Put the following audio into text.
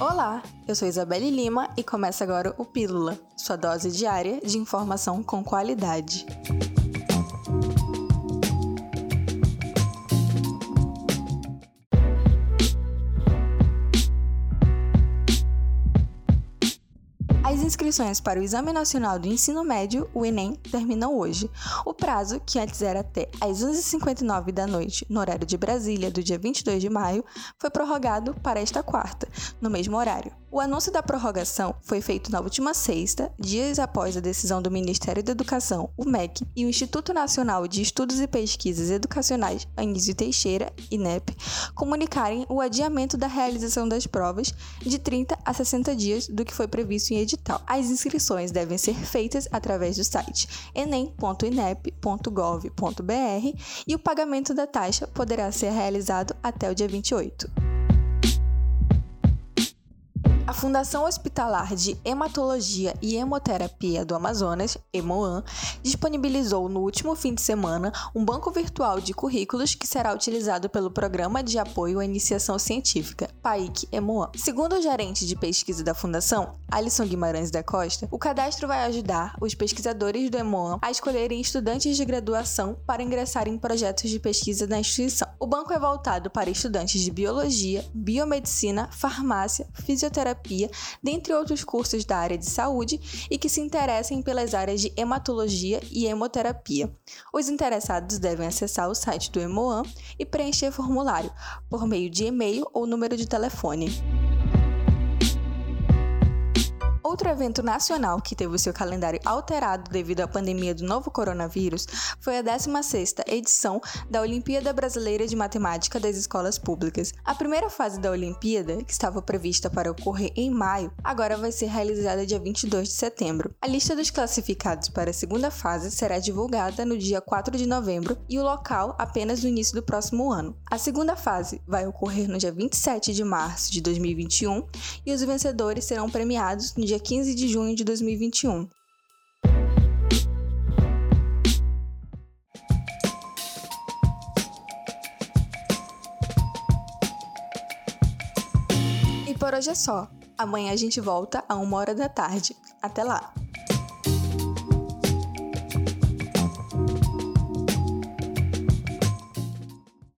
Olá, eu sou Isabelle Lima e começa agora o Pílula, sua dose diária de informação com qualidade. As inscrições para o Exame Nacional do Ensino Médio, o Enem, terminam hoje. O prazo, que antes era até às 11h59 da noite, no horário de Brasília, do dia 22 de maio, foi prorrogado para esta quarta, no mesmo horário. O anúncio da prorrogação foi feito na última sexta, dias após a decisão do Ministério da Educação, o MEC, e o Instituto Nacional de Estudos e Pesquisas Educacionais, Anísio Teixeira, INEP, comunicarem o adiamento da realização das provas de 30 a 60 dias do que foi previsto em edital. As inscrições devem ser feitas através do site enem.inep.gov.br e o pagamento da taxa poderá ser realizado até o dia 28. A Fundação Hospitalar de Hematologia e Hemoterapia do Amazonas, EMOAN, disponibilizou no último fim de semana um banco virtual de currículos que será utilizado pelo Programa de Apoio à Iniciação Científica, PAIC-EMOAN. Segundo o gerente de pesquisa da Fundação, Alisson Guimarães da Costa, o cadastro vai ajudar os pesquisadores do EMOAN a escolherem estudantes de graduação para ingressar em projetos de pesquisa na instituição. O banco é voltado para estudantes de biologia, biomedicina, farmácia, fisioterapia dentre outros cursos da área de saúde e que se interessem pelas áreas de hematologia e hemoterapia. Os interessados devem acessar o site do Hemoan e preencher formulário por meio de e-mail ou número de telefone. Outro evento nacional que teve o seu calendário alterado devido à pandemia do novo coronavírus foi a 16ª edição da Olimpíada Brasileira de Matemática das Escolas Públicas. A primeira fase da Olimpíada, que estava prevista para ocorrer em maio, agora vai ser realizada dia 22 de setembro. A lista dos classificados para a segunda fase será divulgada no dia 4 de novembro e o local apenas no início do próximo ano. A segunda fase vai ocorrer no dia 27 de março de 2021 e os vencedores serão premiados no dia 15 de junho de 2021. E por hoje é só. Amanhã a gente volta a uma hora da tarde. Até lá!